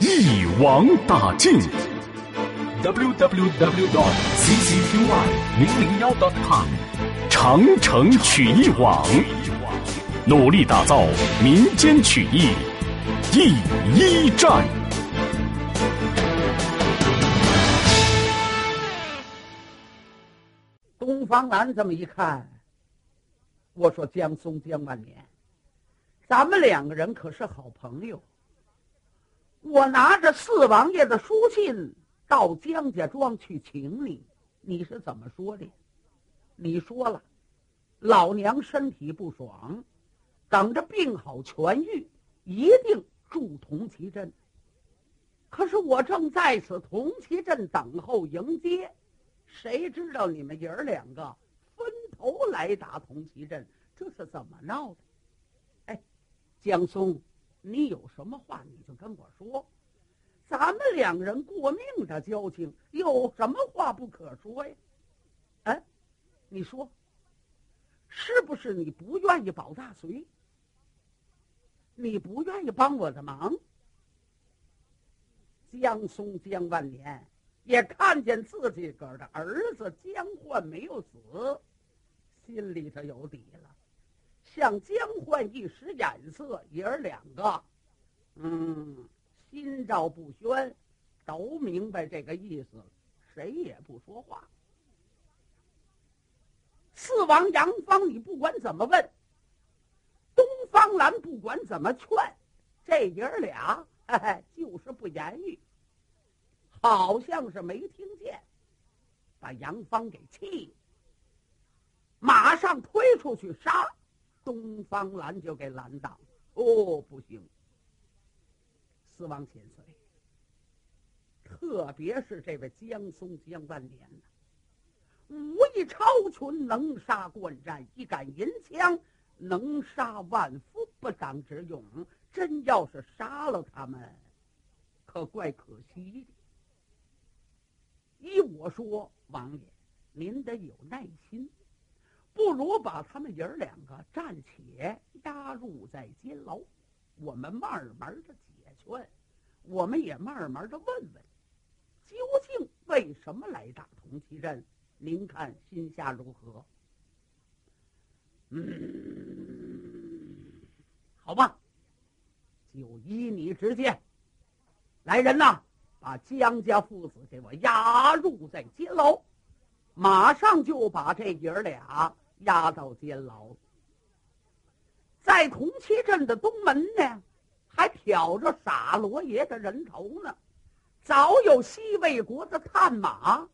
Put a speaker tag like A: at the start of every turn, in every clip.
A: 一网打尽。www dot ccqy 零零幺 dot com。长城曲艺网，努力打造民间曲艺第一站。
B: 东方蓝这么一看，我说江松江万年，咱们两个人可是好朋友。我拿着四王爷的书信到江家庄去请你，你是怎么说的？你说了，老娘身体不爽，等着病好痊愈，一定住同其镇。可是我正在此同其镇等候迎接，谁知道你们爷儿两个分头来打同其镇，这是怎么闹的？哎，江松，你有什么话你就跟我说，咱们两人过命的交情，有什么话不可说呀？哎。你说，是不是你不愿意保大隋？你不愿意帮我的忙？江松江万年也看见自己个儿的儿子江焕没有死，心里头有底了。向江焕一使眼色，爷儿两个，嗯，心照不宣，都明白这个意思，谁也不说话。四王杨芳，你不管怎么问，东方兰不管怎么劝，这爷儿俩哎就是不言语，好像是没听见，把杨芳给气，马上推出去杀，东方蓝就给拦挡。哦，不行，四王千岁，特别是这位江松江万年呢。武艺超群，能杀惯战，一杆银枪能杀万夫不当之勇。真要是杀了他们，可怪可惜的。依我说，王爷，您得有耐心，不如把他们爷儿两个暂且押入在监牢，我们慢慢的解劝，我们也慢慢的问问，究竟为什么来打同齐镇。您看心下如何？嗯，好吧，就依你之见。来人呐，把江家父子给我押入在监牢，马上就把这爷儿俩押到监牢。在同七镇的东门呢，还挑着傻罗爷的人头呢。早有西魏国的探马。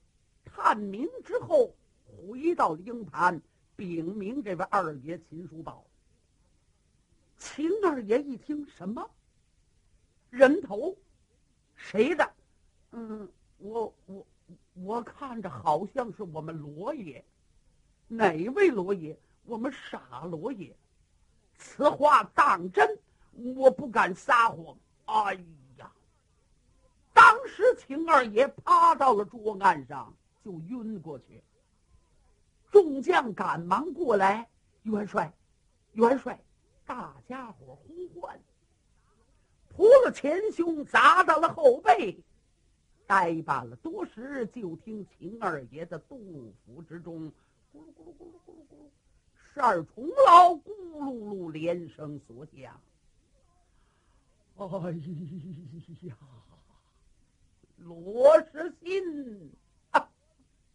B: 探明之后，回到了鹰盘禀明这位二爷秦叔宝。秦二爷一听，什么人头？谁的？嗯，我我我看着好像是我们罗爷。哪位罗爷？我们傻罗爷。此话当真？我不敢撒谎。哎呀！当时秦二爷趴到了桌案上。就晕过去，众将赶忙过来，元帅，元帅，大家伙呼唤，扑了前胸，砸到了后背，呆板了多时，就听秦二爷的肚腹之中，咕噜咕噜咕噜咕噜咕噜，十二重牢咕噜噜连声所响。哎呀，罗世新。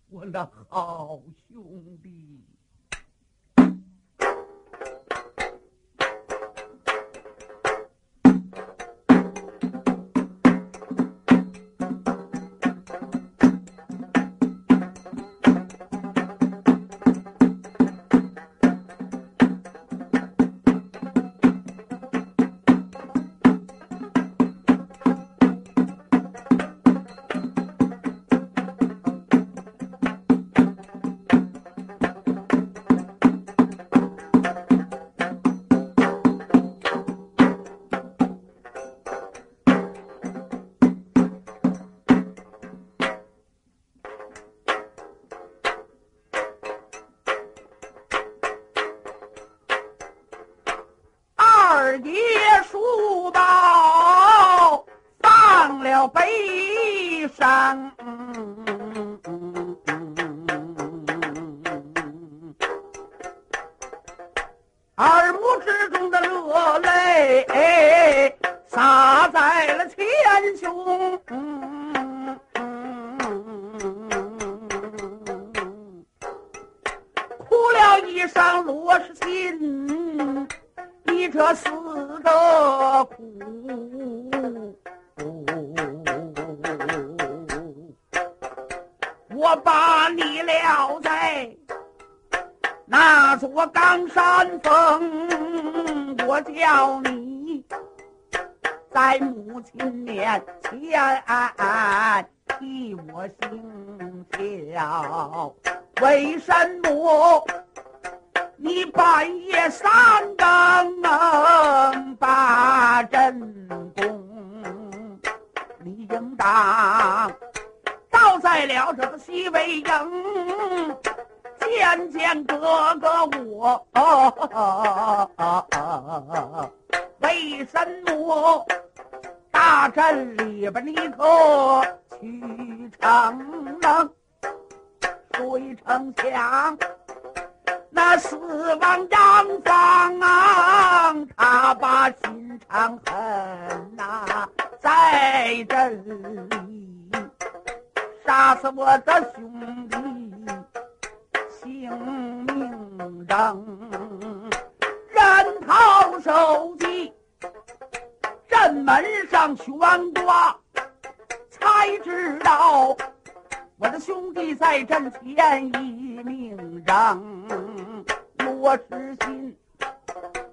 B: 我那好兄弟。二爹书包放了悲伤。二目之中的热泪洒在了前胸，哭了一声罗氏亲。这死的苦，我把你撂在。那座冈山峰，我叫你在母亲面前替我行孝。为什么你半夜三更把阵功？你应当倒在了这个西魏营。见见哥哥我，为什么大阵里边你可去逞能？谁成想那四王张方，他把心肠狠呐，在阵里杀死我的兄弟。性命扔，人头手机，镇门上悬挂，才知道我的兄弟在阵前一命扔。我痴心，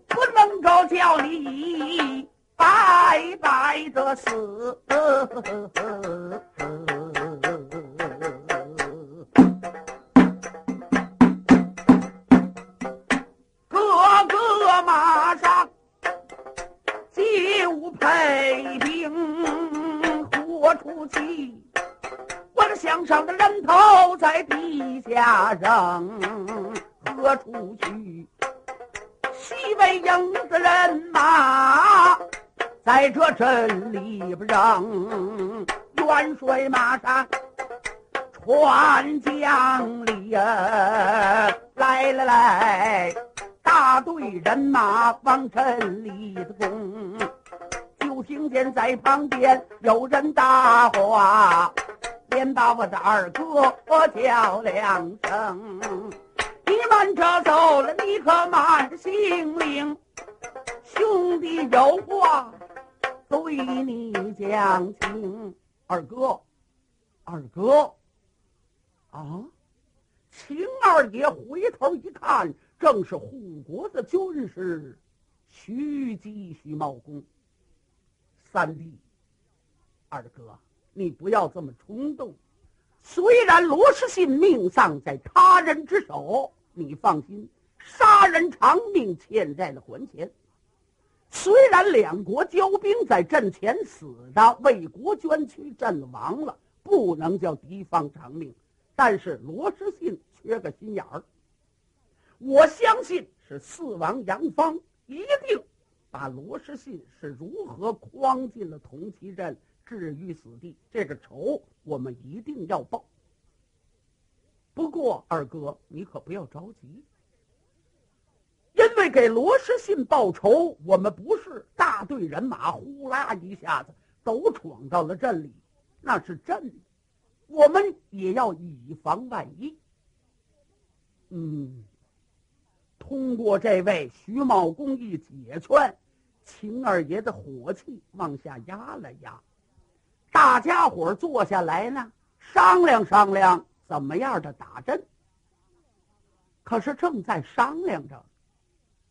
B: 不能够叫你白白的死。哥哥马上，就配兵，豁出去，我的项上的人头在地下扔。何处去？西北营的人马在这阵里边扔，元帅马上传将里，来来来，大队人马往阵里的攻，就听见在旁边有人搭话。连把我的二哥叫两声，你慢着走了，你可慢着行。兄弟有话对你讲清。二哥，二哥，啊！秦二爷回头一看，正是护国的军师徐吉、徐茂公。三弟，二哥。你不要这么冲动。虽然罗世信命丧在他人之手，你放心，杀人偿命，欠债的还钱。虽然两国交兵在阵前死的，为国捐躯阵亡了，不能叫敌方偿命，但是罗士信缺个心眼儿。我相信是四王杨芳一定把罗士信是如何诓进了铜旗阵。置于死地，这个仇我们一定要报。不过二哥，你可不要着急，因为给罗士信报仇，我们不是大队人马呼啦一下子都闯到了镇里，那是镇，我们也要以防万一。嗯，通过这位徐茂公一解劝，秦二爷的火气往下压了压。大家伙坐下来呢，商量商量怎么样的打针。可是正在商量着，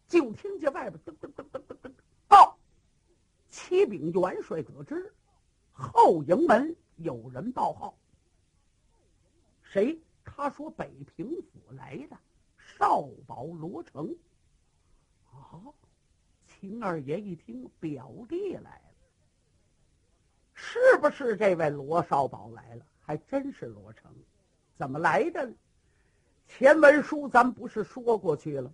B: 就听见外边噔噔噔噔噔噔报，启禀元帅得知，后营门有人报号。谁？他说北平府来的少保罗成。啊！秦二爷一听，表弟来了。是不是这位罗少保来了？还真是罗成，怎么来的？前文书咱不是说过去了？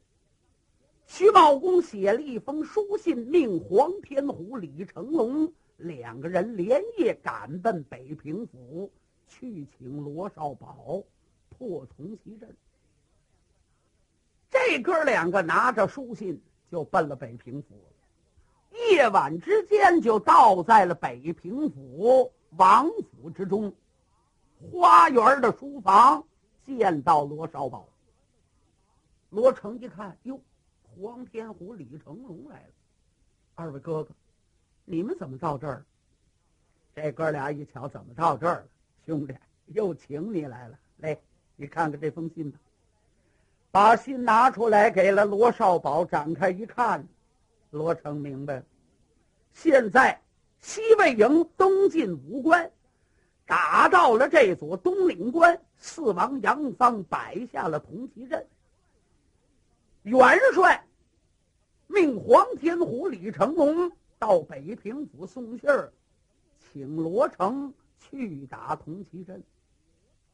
B: 徐茂公写了一封书信，命黄天虎、李成龙两个人连夜赶奔北平府，去请罗少保破铜旗阵。这哥两个拿着书信就奔了北平府，夜晚之间就到在了北平府王府之中，花园的书房见到罗少宝。罗成一看，哟，黄天虎、李成龙来了，二位哥哥，你们怎么到这儿？这哥俩一瞧，怎么到这儿了？兄弟，又请你来了，来，你看看这封信吧。把信拿出来，给了罗少宝，展开一看，罗成明白了。现在西魏营东进武关，打到了这座东岭关，四王杨芳摆下了铜旗阵。元帅命黄天虎、李成龙到北平府送信儿，请罗成去打铜旗阵。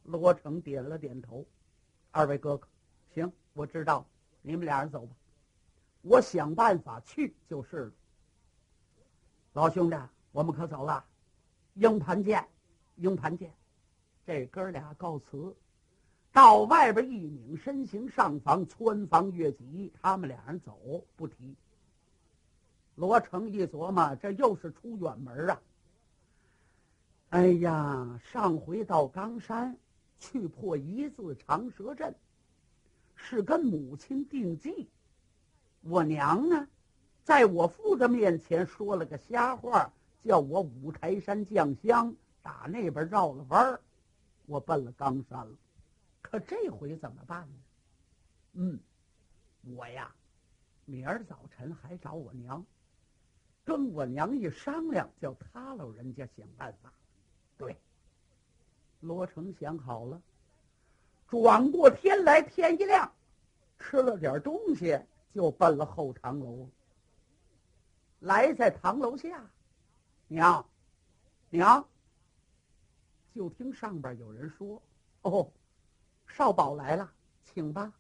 B: 罗成点了点头，二位哥哥。行，我知道，你们俩人走吧，我想办法去就是了。老兄弟，我们可走了，鹰盘见，鹰盘见。这哥俩告辞，到外边一拧身形上房，穿房越脊，他们俩人走不提。罗成一琢磨，这又是出远门啊！哎呀，上回到冈山去破一字长蛇阵。是跟母亲定计，我娘呢，在我父的面前说了个瞎话，叫我五台山降香，打那边绕了弯儿，我奔了冈山了。可这回怎么办呢？嗯，我呀，明儿早晨还找我娘，跟我娘一商量，叫他老人家想办法。对，罗成想好了。转过天来，天一亮，吃了点东西，就奔了后堂楼。来在堂楼下，娘，娘。就听上边有人说：“哦，少保来了，请吧。”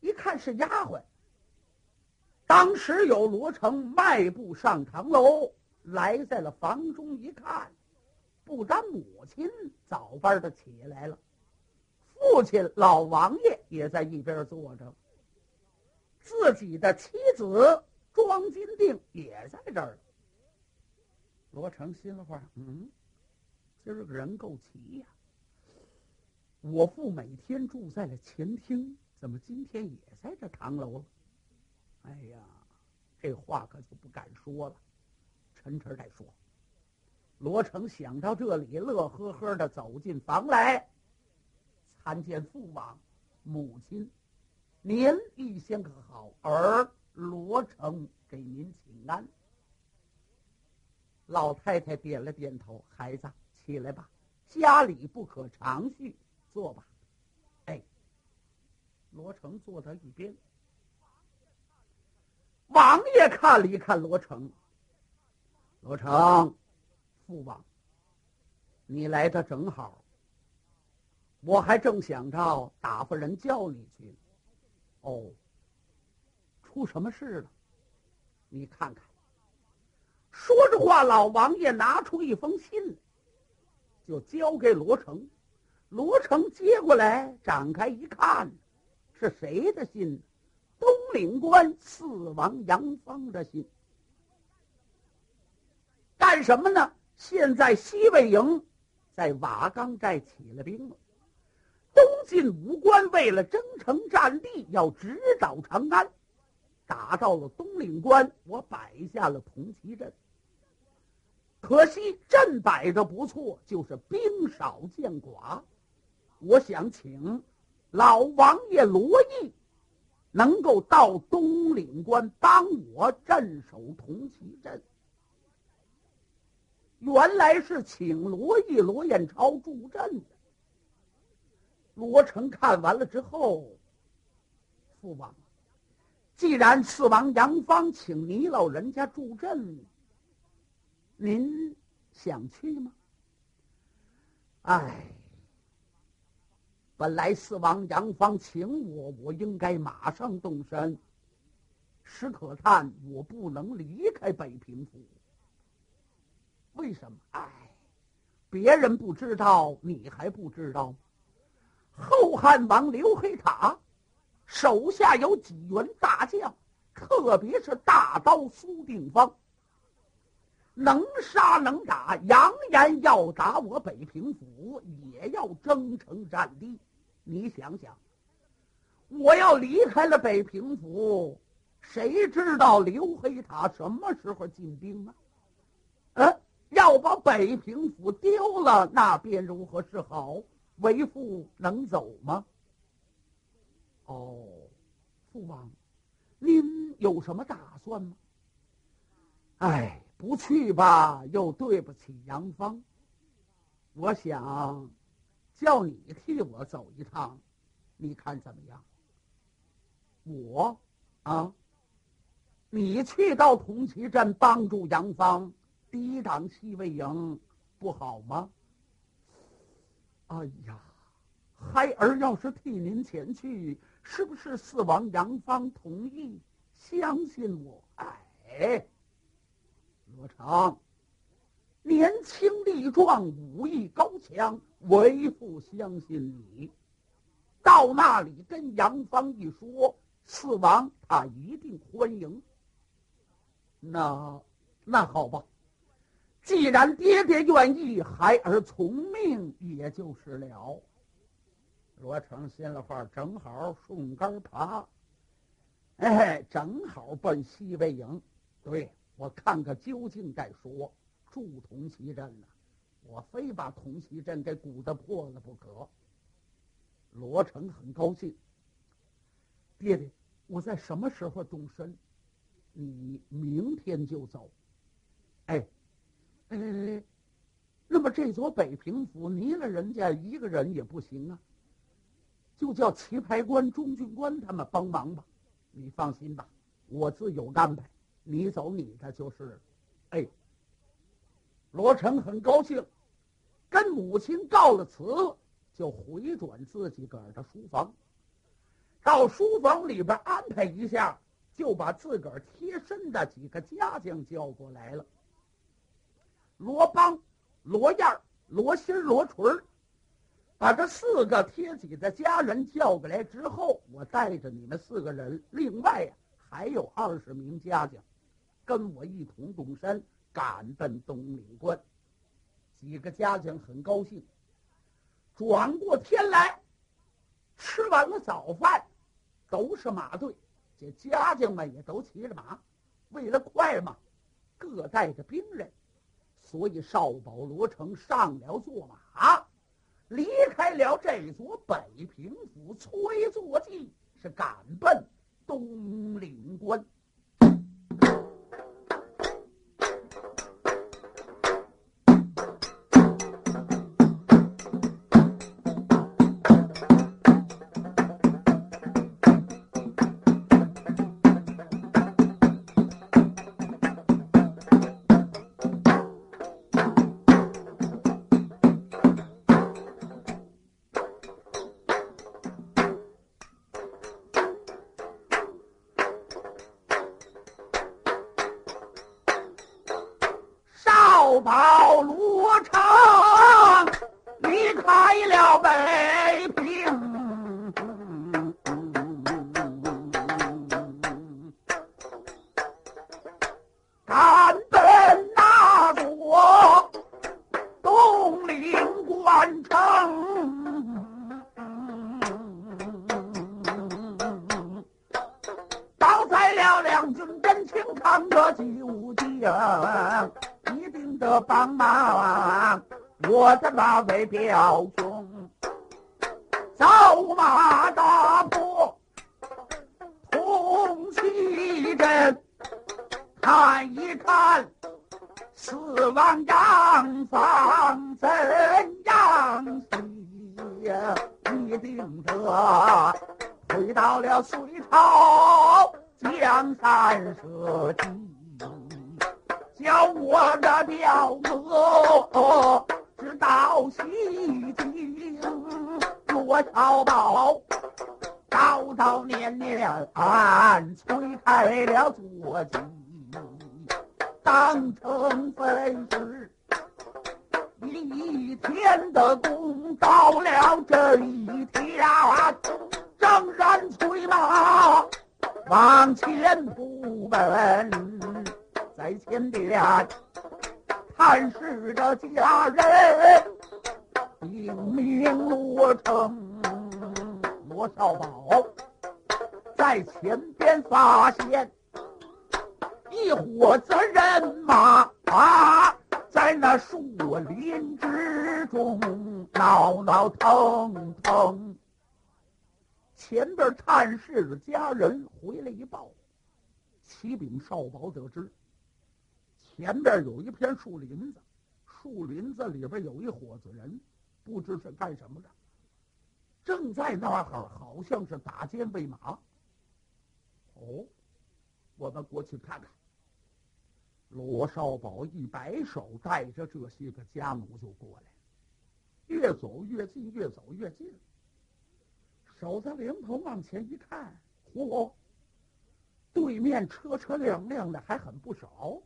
B: 一看是丫鬟。当时有罗成迈步上堂楼，来在了房中，一看，不但母亲早班的起来了。父亲老王爷也在一边坐着，自己的妻子庄金定也在这儿。罗成心里话：嗯，今儿个人够齐呀。我父每天住在了前厅，怎么今天也在这堂楼了？哎呀，这话可就不敢说了，抻抻再说。罗成想到这里，乐呵呵的走进房来。参见父王、母亲，您一先可好？儿罗成给您请安。老太太点了点头，孩子起来吧，家里不可长叙，坐吧。哎，罗成坐到一边。王爷看了一看罗成，罗成，父王，你来的正好。我还正想着打发人叫你去呢，哦，出什么事了？你看看。说着话，老王爷拿出一封信来，就交给罗成。罗成接过来，展开一看，是谁的信？东岭关四王杨芳的信。干什么呢？现在西魏营在瓦岗寨起了兵了。东晋武官为了争城占地，要直捣长安，打到了东岭关，我摆下了铜旗阵。可惜阵摆着不错，就是兵少将寡。我想请老王爷罗毅能够到东岭关帮我镇守铜旗阵。原来是请罗毅、罗彦超助阵的。罗成看完了之后，父王，既然四王杨芳请你老人家助阵，您想去吗？哎，本来四王杨芳请我，我应该马上动身。史可叹，我不能离开北平府，为什么？哎，别人不知道，你还不知道。后汉王刘黑塔手下有几员大将，特别是大刀苏定方，能杀能打，扬言要打我北平府，也要征程战地。你想想，我要离开了北平府。谁知道刘黑塔什么时候进兵啊？呃，要把北平府丢了，那便如何是好？为父能走吗？哦，父王，您有什么打算吗？哎，不去吧，又对不起杨芳。我想叫你替我走一趟，你看怎么样？我啊。你去到同齐镇帮助杨芳抵挡西魏营，不好吗？哎呀，孩儿要是替您前去，是不是四王杨芳同意？相信我，哎，罗成，年轻力壮，武艺高强，为父相信你。到那里跟杨芳一说，四王他一定欢迎。那，那好吧。既然爹爹愿意，孩儿从命，也就是了。罗成心里话，正好顺杆爬，哎，正好奔西魏营。对我看看究竟再说。驻铜旗镇呢，我非把铜旗镇给鼓得破了不可。罗成很高兴。爹爹，我在什么时候动身？你明天就走，哎，哎哎哎，那么这座北平府，离了人家一个人也不行啊，就叫棋牌官、中军官他们帮忙吧。你放心吧，我自有安排。你走你的就是，哎。罗成很高兴，跟母亲告了辞，就回转自己个儿的书房，到书房里边安排一下。就把自个儿贴身的几个家将叫过来了。罗邦、罗燕、罗心、罗纯把这四个贴己的家人叫过来之后，我带着你们四个人，另外还有二十名家将，跟我一同动身赶奔东岭关。几个家将很高兴。转过天来，吃完了早饭，都是马队。这家将们也都骑着马，为了快嘛，各带着兵刃，所以少保罗成上了坐马，离开了这座北平府，催坐骑是赶奔东岭关。有人一定得帮忙，我的那位表兄，走马大步通西镇，看一看四王杨方怎样写，一定得回到了隋朝江山社稷。叫我的表哥。知道西京罗小宝，朝朝年年催开了坐骑，当成分是一天的功，到了这一天，正然催马往前扑奔，在前边探视着家人，英明罗成罗少宝，在前边发现一伙子人马啊。在那树林之中闹闹腾腾，前边探视的家人回来一报，启禀少保得知，前边有一片树林子，树林子里边有一伙子人，不知是干什么的，正在那儿好像是打尖喂马。哦，我们过去看看。罗少宝一摆手，带着这些个家奴就过来，越走越近，越走越近。守在灵头往前一看，嚯！对面车车亮亮的，还很不少，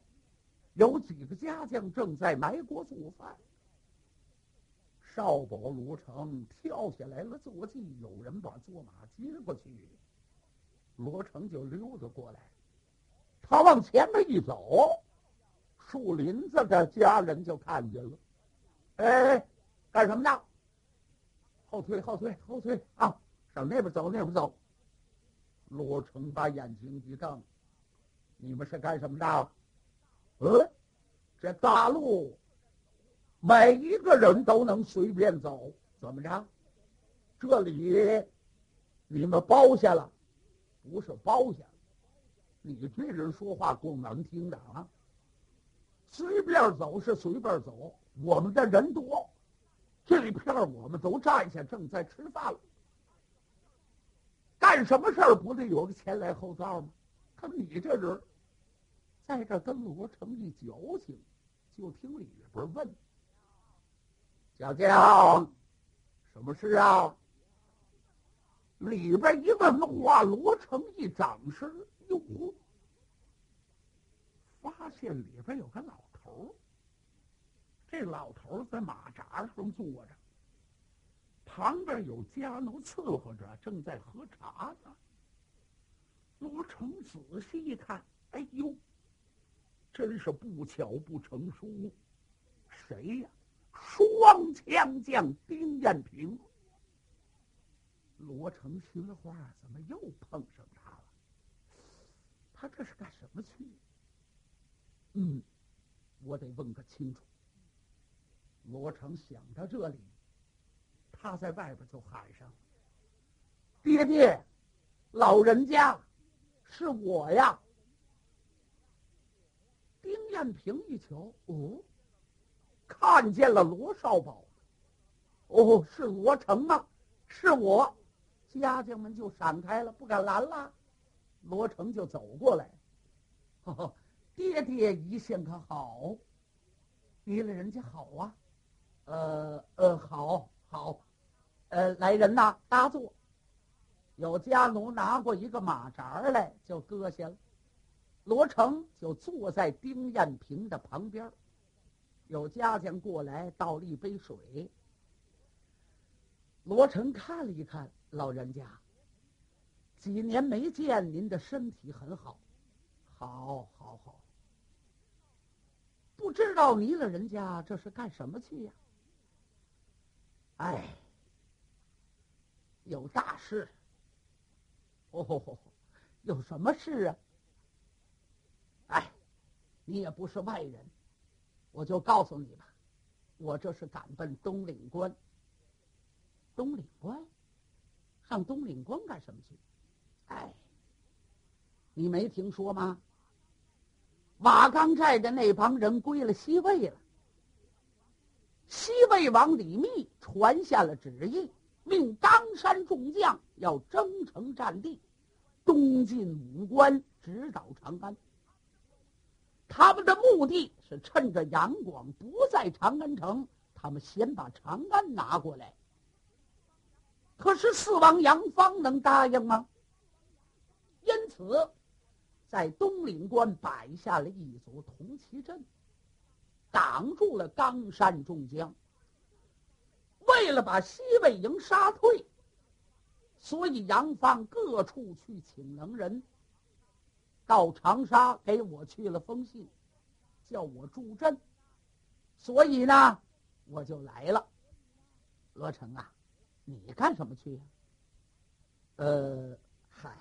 B: 有几个家将正在埋锅做饭。少保罗成跳下来了，坐骑，有人把坐马接过去，罗成就溜达过来，他往前面一走。树林子的家人就看见了，哎，干什么呢？后退，后退，后退啊！上那边走，那边走。罗成把眼睛一瞪：“你们是干什么的？”呃，这大路，每一个人都能随便走，怎么着？这里你们包下了？不是包下，你这人说话够难听的啊！随便走是随便走，我们的人多，这一片我们都站下，正在吃饭了。干什么事儿不得有个前来后到吗？可你这人，在这跟罗成一矫情，就听里边问：“小将，什么事啊？”里边一问话，罗成一掌声，哟。发现里边有个老头这老头在马扎上坐着，旁边有家奴伺候着，正在喝茶呢。罗成仔细一看，哎呦，真是不巧不成书，谁呀？双枪将丁彦平。罗成心话，怎么又碰上他了？他这是干什么去？嗯，我得问个清楚。罗成想到这里，他在外边就喊上：“爹爹，老人家，是我呀！”丁艳平一瞧，哦，看见了罗少宝，哦，是罗成吗？是我，家将们就闪开了，不敢拦了。罗成就走过来，呵呵。爹爹一向可好？离了人家好啊，呃呃，好好，呃，来人呐，搭座。有家奴拿过一个马扎来，就搁下了。罗成就坐在丁彦平的旁边。有家将过来倒了一杯水。罗成看了一看，老人家，几年没见，您的身体很好，好，好，好。不知道你老人家这是干什么去呀？哎，有大事。哦，有什么事啊？你也不是外人，我就告诉你吧，我这是赶奔东岭关。东岭关，上东岭关干什么去？哎，你没听说吗？瓦岗寨的那帮人归了西魏了。西魏王李密传下了旨意，命冈山众将要征城占地，东进武关，直捣长安。他们的目的是趁着杨广不在长安城，他们先把长安拿过来。可是四王杨芳能答应吗？因此。在东岭关摆下了一组铜旗阵，挡住了冈山众将。为了把西魏营杀退，所以杨芳各处去请能人。到长沙给我去了封信，叫我助阵，所以呢，我就来了。罗成啊，你干什么去呀？呃，嗨，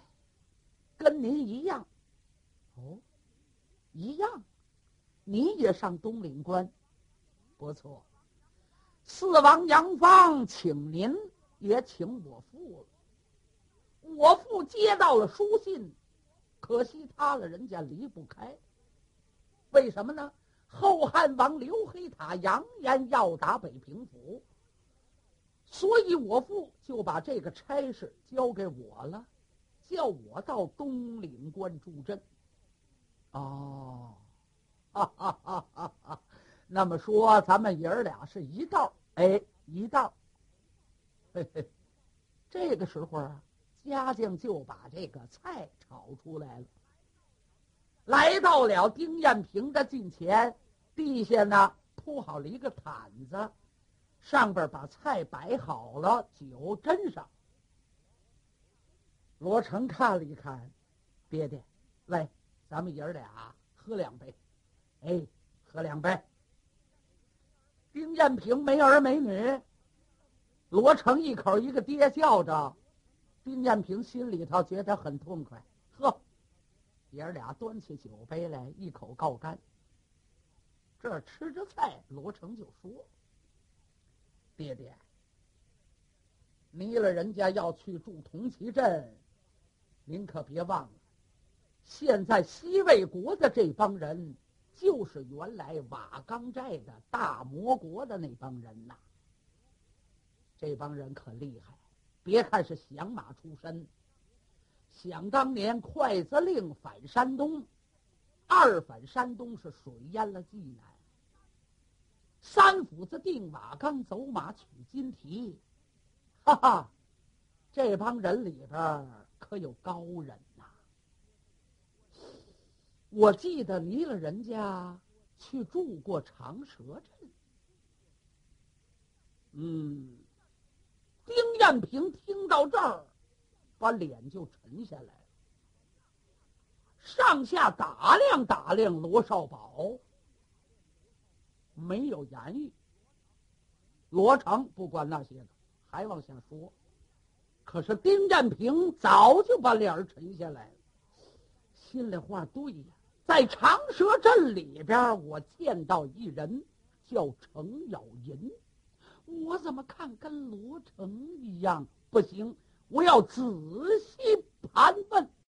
B: 跟您一样。哦，一样，你也上东岭关，不错。四王杨芳请您，也请我父了。我父接到了书信，可惜他了人家离不开。为什么呢？后汉王刘黑塔扬言要打北平府，所以我父就把这个差事交给我了，叫我到东岭关助阵。哦，哈哈哈哈哈！那么说，咱们爷儿俩是一道。哎，一道。嘿嘿，这个时候啊，家将就把这个菜炒出来了。来到了丁艳平的近前，地下呢铺好了一个毯子，上边把菜摆好了，酒斟上。罗成看了一看，爹爹，来，咱们爷儿俩喝两杯。哎，喝两杯。丁艳平没儿没女，罗成一口一个爹叫着，丁艳平心里头觉得很痛快。呵，爷儿俩端起酒杯来，一口告干。这吃着菜，罗成就说：“爹爹，离了人家要去住铜旗镇，您可别忘了，现在西魏国的这帮人。”就是原来瓦岗寨的大魔国的那帮人呐，这帮人可厉害。别看是响马出身，想当年筷子令反山东，二反山东是水淹了济南，三斧子定瓦岗走马取金蹄，哈哈，这帮人里边可有高人呐。我记得离了人家去住过长蛇镇。嗯，丁艳平听到这儿，把脸就沉下来了，上下打量打量罗少宝，没有言语。罗成不管那些的，还往下说，可是丁艳平早就把脸沉下来了，心里话对呀。在长蛇镇里边，我见到一人叫程咬银，我怎么看跟罗成一样？不行，我要仔细盘问。